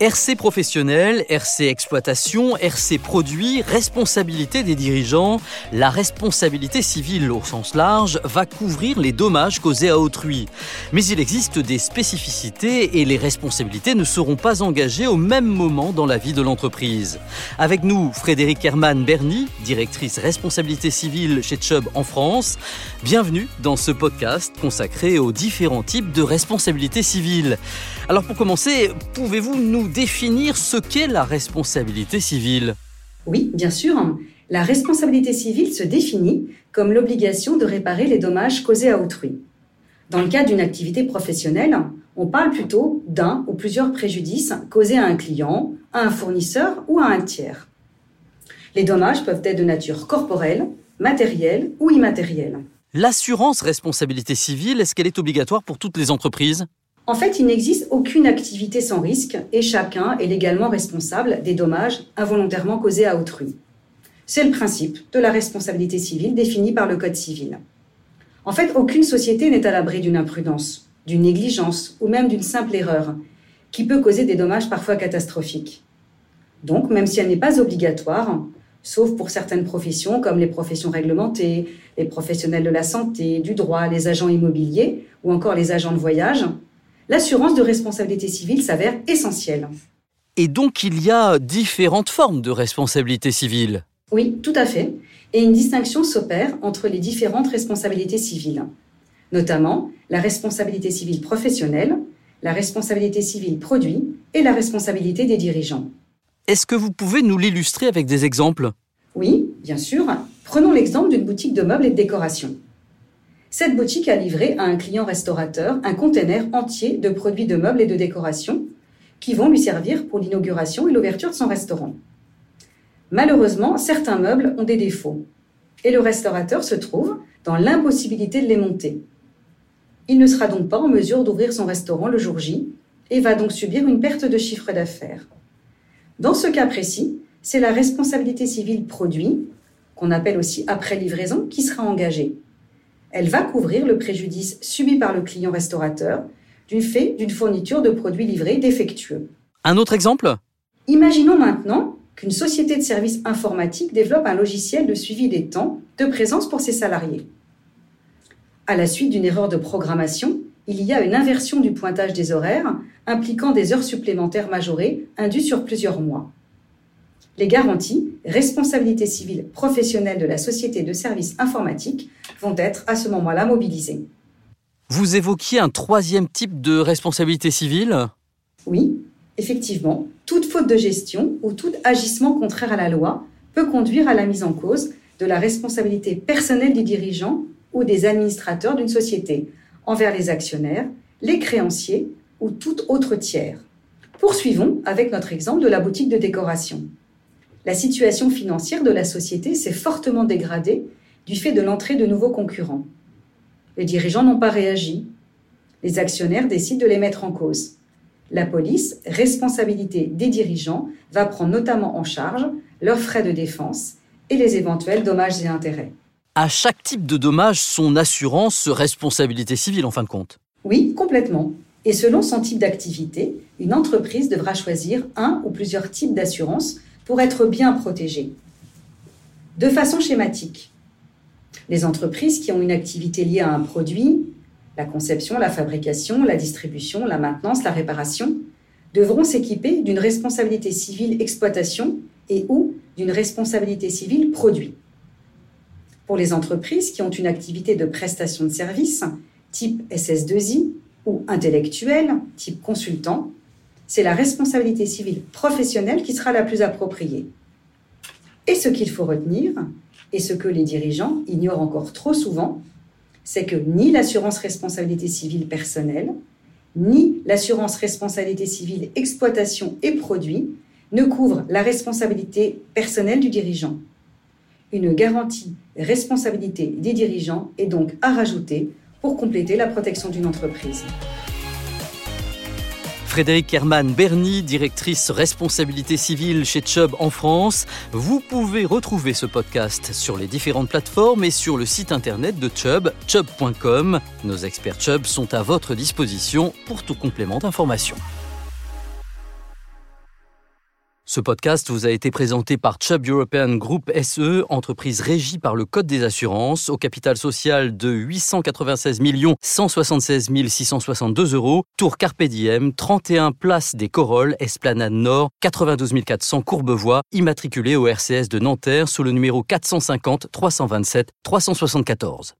RC professionnel, RC exploitation, RC produit, responsabilité des dirigeants, la responsabilité civile au sens large va couvrir les dommages causés à autrui. Mais il existe des spécificités et les responsabilités ne seront pas engagées au même moment dans la vie de l'entreprise. Avec nous, Frédéric Herman Berny, directrice responsabilité civile chez Chubb en France. Bienvenue dans ce podcast consacré aux différents types de responsabilité civile. Alors pour commencer, pouvez-vous nous définir ce qu'est la responsabilité civile Oui, bien sûr. La responsabilité civile se définit comme l'obligation de réparer les dommages causés à autrui. Dans le cas d'une activité professionnelle, on parle plutôt d'un ou plusieurs préjudices causés à un client, à un fournisseur ou à un tiers. Les dommages peuvent être de nature corporelle, matérielle ou immatérielle. L'assurance responsabilité civile, est-ce qu'elle est obligatoire pour toutes les entreprises? En fait, il n'existe aucune activité sans risque et chacun est légalement responsable des dommages involontairement causés à autrui. C'est le principe de la responsabilité civile définie par le Code civil. En fait, aucune société n'est à l'abri d'une imprudence, d'une négligence ou même d'une simple erreur qui peut causer des dommages parfois catastrophiques. Donc, même si elle n'est pas obligatoire, sauf pour certaines professions comme les professions réglementées, les professionnels de la santé, du droit, les agents immobiliers ou encore les agents de voyage, l'assurance de responsabilité civile s'avère essentielle. Et donc il y a différentes formes de responsabilité civile Oui, tout à fait. Et une distinction s'opère entre les différentes responsabilités civiles, notamment la responsabilité civile professionnelle, la responsabilité civile produit et la responsabilité des dirigeants. Est-ce que vous pouvez nous l'illustrer avec des exemples? Oui, bien sûr. Prenons l'exemple d'une boutique de meubles et de décoration. Cette boutique a livré à un client restaurateur un conteneur entier de produits de meubles et de décoration qui vont lui servir pour l'inauguration et l'ouverture de son restaurant. Malheureusement, certains meubles ont des défauts et le restaurateur se trouve dans l'impossibilité de les monter. Il ne sera donc pas en mesure d'ouvrir son restaurant le jour J et va donc subir une perte de chiffre d'affaires. Dans ce cas précis, c'est la responsabilité civile produit, qu'on appelle aussi après livraison, qui sera engagée elle va couvrir le préjudice subi par le client restaurateur du fait d'une fourniture de produits livrés défectueux. Un autre exemple? Imaginons maintenant qu'une société de services informatiques développe un logiciel de suivi des temps de présence pour ses salariés. À la suite d'une erreur de programmation, il y a une inversion du pointage des horaires impliquant des heures supplémentaires majorées indues sur plusieurs mois. Les garanties, responsabilité civile professionnelle de la société de services informatiques vont être à ce moment-là mobilisées. Vous évoquiez un troisième type de responsabilité civile? Oui, effectivement, toute faute de gestion ou tout agissement contraire à la loi peut conduire à la mise en cause de la responsabilité personnelle du dirigeant ou des administrateurs d'une société envers les actionnaires, les créanciers ou tout autre tiers. Poursuivons avec notre exemple de la boutique de décoration la situation financière de la société s'est fortement dégradée du fait de l'entrée de nouveaux concurrents. Les dirigeants n'ont pas réagi. Les actionnaires décident de les mettre en cause. La police, responsabilité des dirigeants, va prendre notamment en charge leurs frais de défense et les éventuels dommages et intérêts. À chaque type de dommage, son assurance, responsabilité civile en fin de compte Oui, complètement. Et selon son type d'activité, une entreprise devra choisir un ou plusieurs types d'assurance pour être bien protégés. De façon schématique, les entreprises qui ont une activité liée à un produit, la conception, la fabrication, la distribution, la maintenance, la réparation, devront s'équiper d'une responsabilité civile exploitation et ou d'une responsabilité civile produit. Pour les entreprises qui ont une activité de prestation de services, type SS2I ou intellectuelle, type consultant, c'est la responsabilité civile professionnelle qui sera la plus appropriée. Et ce qu'il faut retenir, et ce que les dirigeants ignorent encore trop souvent, c'est que ni l'assurance responsabilité civile personnelle, ni l'assurance responsabilité civile exploitation et produit ne couvrent la responsabilité personnelle du dirigeant. Une garantie responsabilité des dirigeants est donc à rajouter pour compléter la protection d'une entreprise. Frédéric Herman Berny, directrice responsabilité civile chez Chubb en France. Vous pouvez retrouver ce podcast sur les différentes plateformes et sur le site internet de Chubb, chubb.com. Nos experts Chubb sont à votre disposition pour tout complément d'information. Ce podcast vous a été présenté par Chubb European Group SE, entreprise régie par le Code des assurances, au capital social de 896 176 662 euros, Tour Carpe Diem, 31 Place des Corolles, Esplanade Nord, 92 400 Courbevoie, immatriculé au RCS de Nanterre sous le numéro 450 327 374.